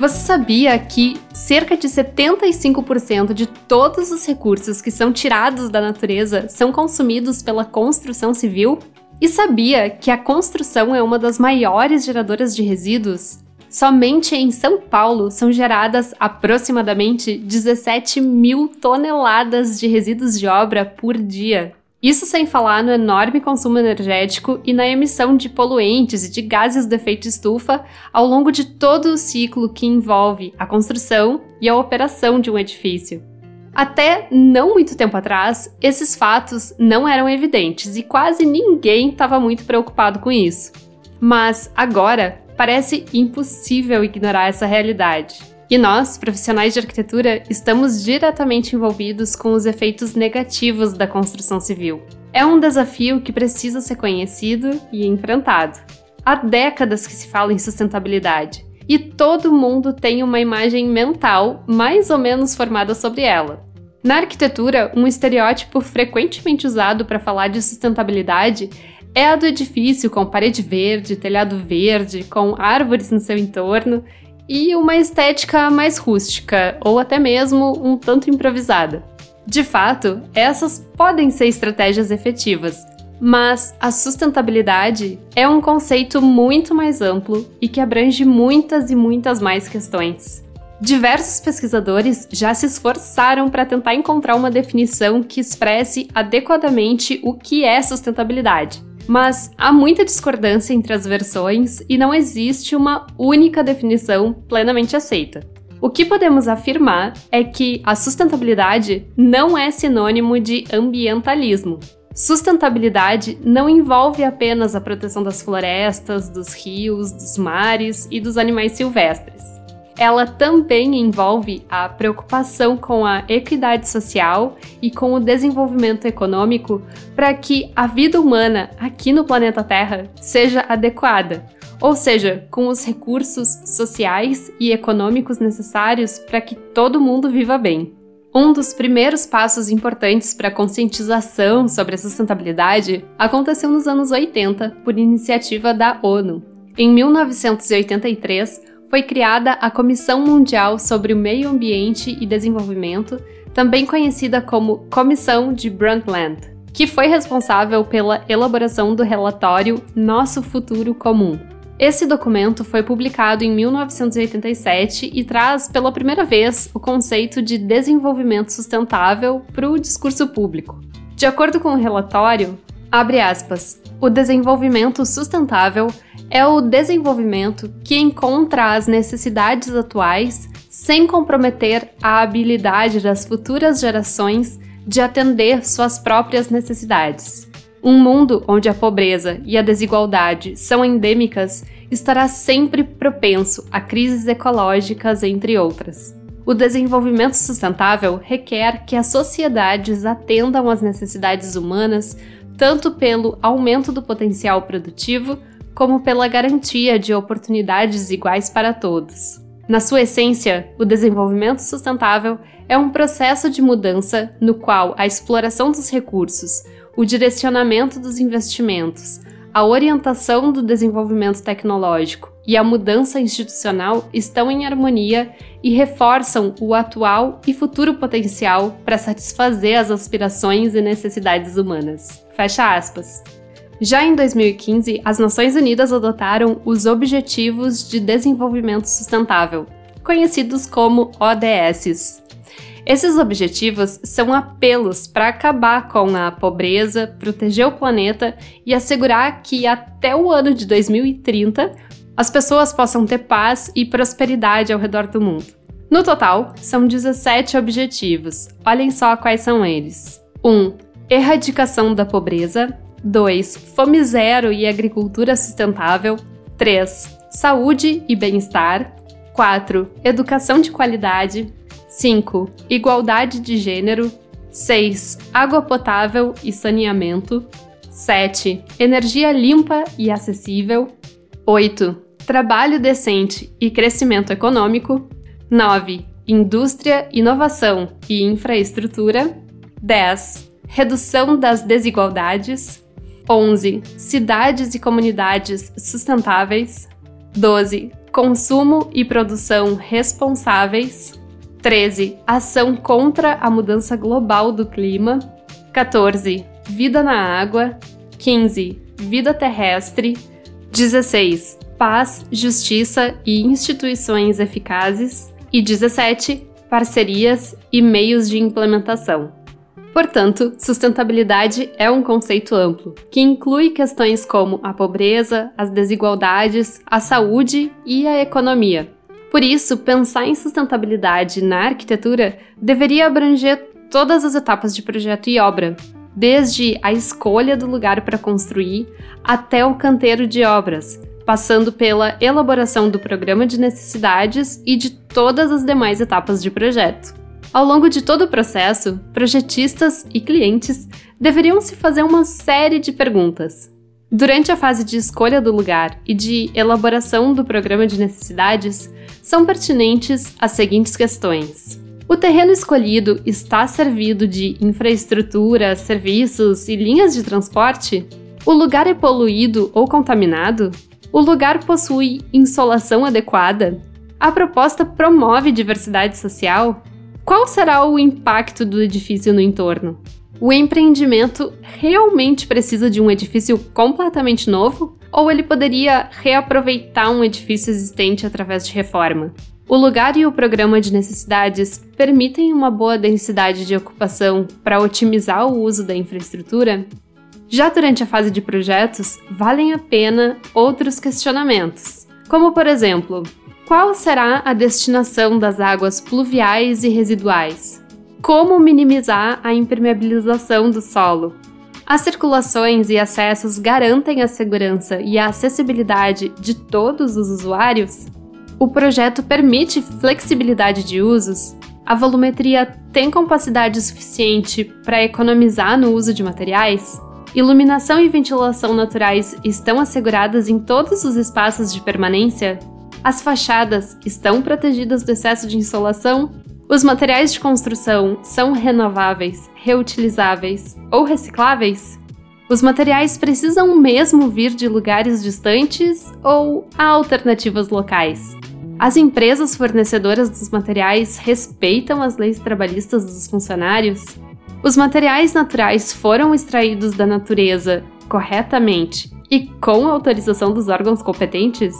Você sabia que cerca de 75% de todos os recursos que são tirados da natureza são consumidos pela construção civil? E sabia que a construção é uma das maiores geradoras de resíduos? Somente em São Paulo são geradas aproximadamente 17 mil toneladas de resíduos de obra por dia. Isso sem falar no enorme consumo energético e na emissão de poluentes e de gases de efeito estufa ao longo de todo o ciclo que envolve a construção e a operação de um edifício. Até não muito tempo atrás, esses fatos não eram evidentes e quase ninguém estava muito preocupado com isso. Mas agora parece impossível ignorar essa realidade. E nós, profissionais de arquitetura, estamos diretamente envolvidos com os efeitos negativos da construção civil. É um desafio que precisa ser conhecido e enfrentado. Há décadas que se fala em sustentabilidade e todo mundo tem uma imagem mental mais ou menos formada sobre ela. Na arquitetura, um estereótipo frequentemente usado para falar de sustentabilidade é a do edifício com parede verde, telhado verde, com árvores no seu entorno e uma estética mais rústica, ou até mesmo um tanto improvisada. De fato, essas podem ser estratégias efetivas, mas a sustentabilidade é um conceito muito mais amplo e que abrange muitas e muitas mais questões. Diversos pesquisadores já se esforçaram para tentar encontrar uma definição que expresse adequadamente o que é sustentabilidade. Mas há muita discordância entre as versões e não existe uma única definição plenamente aceita. O que podemos afirmar é que a sustentabilidade não é sinônimo de ambientalismo. Sustentabilidade não envolve apenas a proteção das florestas, dos rios, dos mares e dos animais silvestres ela também envolve a preocupação com a equidade social e com o desenvolvimento econômico para que a vida humana aqui no planeta Terra seja adequada, ou seja, com os recursos sociais e econômicos necessários para que todo mundo viva bem. Um dos primeiros passos importantes para a conscientização sobre a sustentabilidade aconteceu nos anos 80 por iniciativa da ONU. Em 1983, foi criada a Comissão Mundial sobre o Meio Ambiente e Desenvolvimento, também conhecida como Comissão de Brundtland, que foi responsável pela elaboração do relatório Nosso Futuro Comum. Esse documento foi publicado em 1987 e traz pela primeira vez o conceito de desenvolvimento sustentável para o discurso público. De acordo com o relatório, abre aspas, o desenvolvimento sustentável é o desenvolvimento que encontra as necessidades atuais sem comprometer a habilidade das futuras gerações de atender suas próprias necessidades. Um mundo onde a pobreza e a desigualdade são endêmicas estará sempre propenso a crises ecológicas, entre outras. O desenvolvimento sustentável requer que as sociedades atendam às necessidades humanas tanto pelo aumento do potencial produtivo como pela garantia de oportunidades iguais para todos. Na sua essência, o desenvolvimento sustentável é um processo de mudança no qual a exploração dos recursos, o direcionamento dos investimentos, a orientação do desenvolvimento tecnológico e a mudança institucional estão em harmonia e reforçam o atual e futuro potencial para satisfazer as aspirações e necessidades humanas. Fecha aspas. Já em 2015, as Nações Unidas adotaram os Objetivos de Desenvolvimento Sustentável, conhecidos como ODS. Esses objetivos são apelos para acabar com a pobreza, proteger o planeta e assegurar que até o ano de 2030 as pessoas possam ter paz e prosperidade ao redor do mundo. No total, são 17 objetivos. Olhem só quais são eles: 1. Um, erradicação da pobreza. 2. Fome zero e agricultura sustentável. 3. Saúde e bem-estar. 4. Educação de qualidade. 5. Igualdade de gênero. 6. Água potável e saneamento. 7. Energia limpa e acessível. 8. Trabalho decente e crescimento econômico. 9. Indústria, inovação e infraestrutura. 10. Redução das desigualdades. 11. Cidades e comunidades sustentáveis. 12. Consumo e produção responsáveis. 13. Ação contra a mudança global do clima. 14. Vida na água. 15. Vida terrestre. 16. Paz, justiça e instituições eficazes. E 17. Parcerias e meios de implementação. Portanto, sustentabilidade é um conceito amplo, que inclui questões como a pobreza, as desigualdades, a saúde e a economia. Por isso, pensar em sustentabilidade na arquitetura deveria abranger todas as etapas de projeto e obra, desde a escolha do lugar para construir até o canteiro de obras, passando pela elaboração do programa de necessidades e de todas as demais etapas de projeto. Ao longo de todo o processo, projetistas e clientes deveriam se fazer uma série de perguntas. Durante a fase de escolha do lugar e de elaboração do programa de necessidades, são pertinentes as seguintes questões. O terreno escolhido está servido de infraestrutura, serviços e linhas de transporte? O lugar é poluído ou contaminado? O lugar possui insolação adequada? A proposta promove diversidade social? Qual será o impacto do edifício no entorno? O empreendimento realmente precisa de um edifício completamente novo? Ou ele poderia reaproveitar um edifício existente através de reforma? O lugar e o programa de necessidades permitem uma boa densidade de ocupação para otimizar o uso da infraestrutura? Já durante a fase de projetos, valem a pena outros questionamentos, como por exemplo, qual será a destinação das águas pluviais e residuais? Como minimizar a impermeabilização do solo? As circulações e acessos garantem a segurança e a acessibilidade de todos os usuários? O projeto permite flexibilidade de usos? A volumetria tem capacidade suficiente para economizar no uso de materiais? Iluminação e ventilação naturais estão asseguradas em todos os espaços de permanência? As fachadas estão protegidas do excesso de insolação? Os materiais de construção são renováveis, reutilizáveis ou recicláveis? Os materiais precisam mesmo vir de lugares distantes ou há alternativas locais? As empresas fornecedoras dos materiais respeitam as leis trabalhistas dos funcionários? Os materiais naturais foram extraídos da natureza corretamente e com autorização dos órgãos competentes?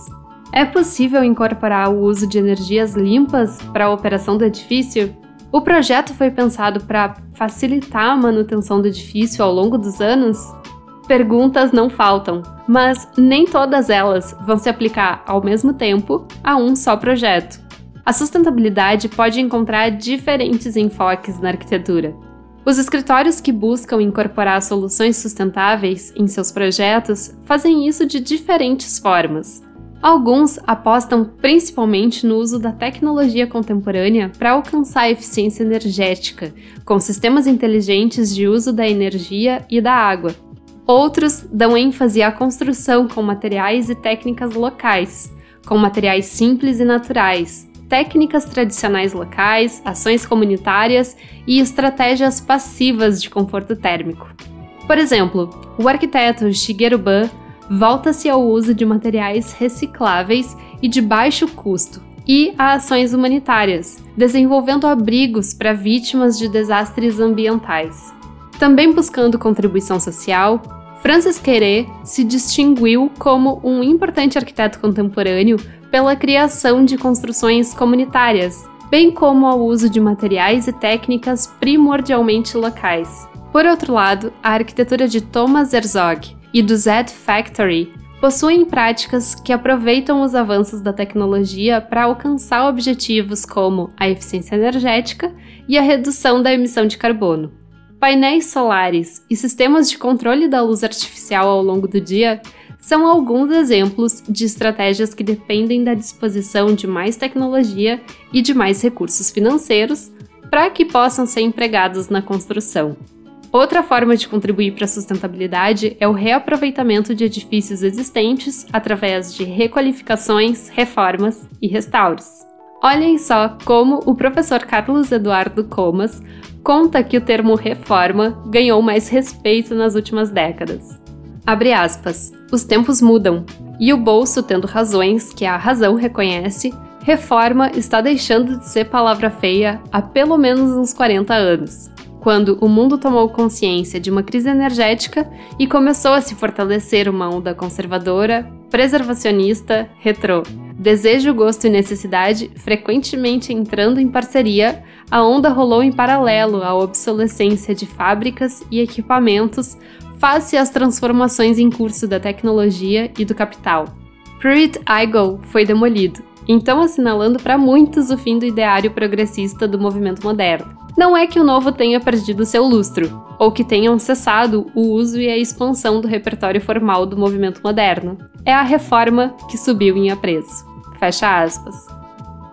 É possível incorporar o uso de energias limpas para a operação do edifício? O projeto foi pensado para facilitar a manutenção do edifício ao longo dos anos? Perguntas não faltam, mas nem todas elas vão se aplicar ao mesmo tempo a um só projeto. A sustentabilidade pode encontrar diferentes enfoques na arquitetura. Os escritórios que buscam incorporar soluções sustentáveis em seus projetos fazem isso de diferentes formas. Alguns apostam principalmente no uso da tecnologia contemporânea para alcançar a eficiência energética, com sistemas inteligentes de uso da energia e da água. Outros dão ênfase à construção com materiais e técnicas locais, com materiais simples e naturais, técnicas tradicionais locais, ações comunitárias e estratégias passivas de conforto térmico. Por exemplo, o arquiteto Shigeru Ban volta-se ao uso de materiais recicláveis e de baixo custo e a ações humanitárias, desenvolvendo abrigos para vítimas de desastres ambientais. Também buscando contribuição social, Francis Queré se distinguiu como um importante arquiteto contemporâneo pela criação de construções comunitárias, bem como ao uso de materiais e técnicas primordialmente locais. Por outro lado, a arquitetura de Thomas Herzog e do Z Factory possuem práticas que aproveitam os avanços da tecnologia para alcançar objetivos como a eficiência energética e a redução da emissão de carbono. Painéis solares e sistemas de controle da luz artificial ao longo do dia são alguns exemplos de estratégias que dependem da disposição de mais tecnologia e de mais recursos financeiros para que possam ser empregados na construção. Outra forma de contribuir para a sustentabilidade é o reaproveitamento de edifícios existentes através de requalificações, reformas e restauros. Olhem só como o professor Carlos Eduardo Comas conta que o termo reforma ganhou mais respeito nas últimas décadas. Abre aspas. os tempos mudam, e o bolso, tendo razões que a razão reconhece, reforma está deixando de ser palavra feia há pelo menos uns 40 anos, quando o mundo tomou consciência de uma crise energética e começou a se fortalecer uma onda conservadora, preservacionista, retrô. Desejo, gosto e necessidade frequentemente entrando em parceria, a onda rolou em paralelo à obsolescência de fábricas e equipamentos face às transformações em curso da tecnologia e do capital. Pruitt Igoe foi demolido, então assinalando para muitos o fim do ideário progressista do movimento moderno. Não é que o novo tenha perdido seu lustro, ou que tenham cessado o uso e a expansão do repertório formal do movimento moderno. É a reforma que subiu em apreço. Fecha aspas.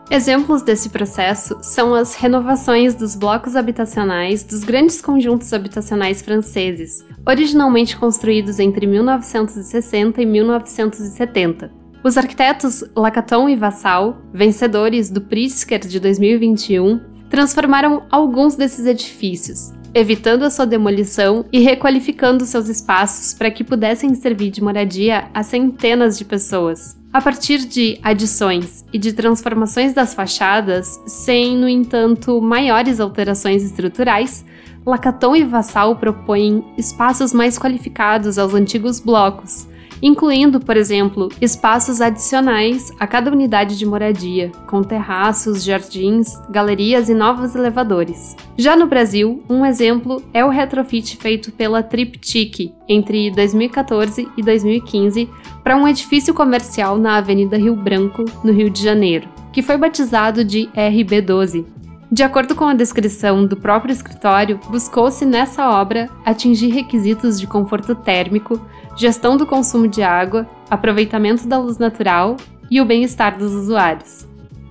Exemplos desse processo são as renovações dos blocos habitacionais dos grandes conjuntos habitacionais franceses, originalmente construídos entre 1960 e 1970. Os arquitetos Lacaton e Vassal, vencedores do Pritzker de 2021, transformaram alguns desses edifícios, evitando a sua demolição e requalificando seus espaços para que pudessem servir de moradia a centenas de pessoas. A partir de adições e de transformações das fachadas, sem, no entanto, maiores alterações estruturais, Lacaton e Vassal propõem espaços mais qualificados aos antigos blocos, incluindo, por exemplo, espaços adicionais a cada unidade de moradia, com terraços, jardins, galerias e novos elevadores. Já no Brasil, um exemplo é o retrofit feito pela Triptych entre 2014 e 2015 para um edifício comercial na Avenida Rio Branco, no Rio de Janeiro, que foi batizado de RB12, de acordo com a descrição do próprio escritório, buscou-se nessa obra atingir requisitos de conforto térmico, gestão do consumo de água, aproveitamento da luz natural e o bem-estar dos usuários.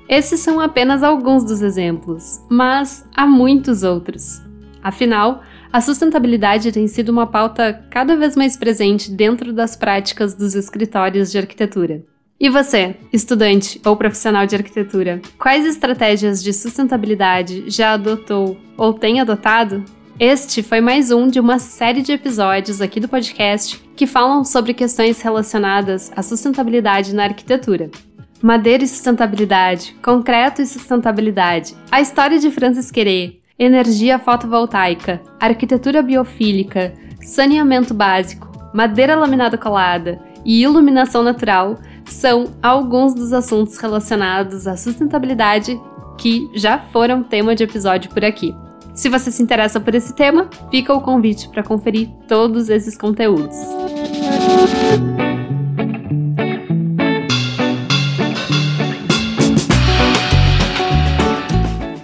Esses são apenas alguns dos exemplos, mas há muitos outros. Afinal, a sustentabilidade tem sido uma pauta cada vez mais presente dentro das práticas dos escritórios de arquitetura. E você, estudante ou profissional de arquitetura, quais estratégias de sustentabilidade já adotou ou tem adotado? Este foi mais um de uma série de episódios aqui do podcast que falam sobre questões relacionadas à sustentabilidade na arquitetura. Madeira e sustentabilidade, concreto e sustentabilidade, a história de Francis Querê, energia fotovoltaica, arquitetura biofílica, saneamento básico, madeira laminada colada e iluminação natural são alguns dos assuntos relacionados à sustentabilidade que já foram tema de episódio por aqui. Se você se interessa por esse tema, fica o convite para conferir todos esses conteúdos.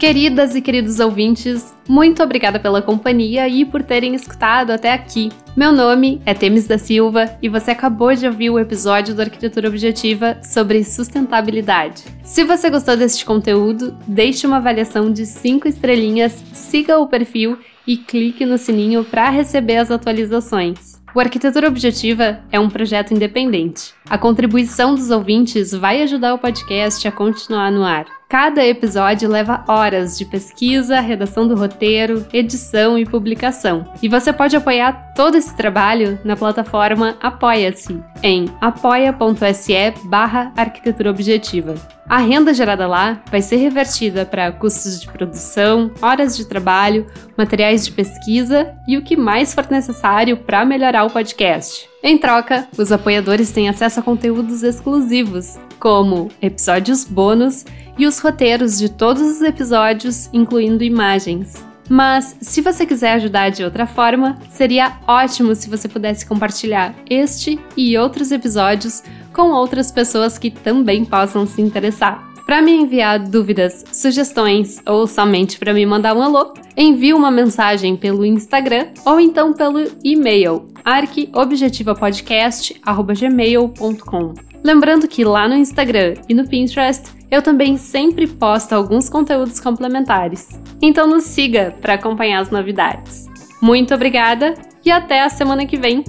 Queridas e queridos ouvintes, muito obrigada pela companhia e por terem escutado até aqui. Meu nome é Temis da Silva e você acabou de ouvir o episódio do Arquitetura Objetiva sobre sustentabilidade. Se você gostou deste conteúdo, deixe uma avaliação de 5 estrelinhas, siga o perfil e clique no sininho para receber as atualizações. O Arquitetura Objetiva é um projeto independente. A contribuição dos ouvintes vai ajudar o podcast a continuar no ar. Cada episódio leva horas de pesquisa, redação do roteiro, edição e publicação. E você pode apoiar todo esse trabalho na plataforma Apoia-se em apoia.se barra arquitetura objetiva. A renda gerada lá vai ser revertida para custos de produção, horas de trabalho, materiais de pesquisa e o que mais for necessário para melhorar o podcast. Em troca, os apoiadores têm acesso a conteúdos exclusivos, como episódios bônus e os roteiros de todos os episódios, incluindo imagens. Mas, se você quiser ajudar de outra forma, seria ótimo se você pudesse compartilhar este e outros episódios com outras pessoas que também possam se interessar. Para me enviar dúvidas, sugestões ou somente para me mandar um alô, envie uma mensagem pelo Instagram ou então pelo e-mail arqueobjetivapodcast@gmail.com. Lembrando que lá no Instagram e no Pinterest eu também sempre posto alguns conteúdos complementares. Então nos siga para acompanhar as novidades. Muito obrigada e até a semana que vem.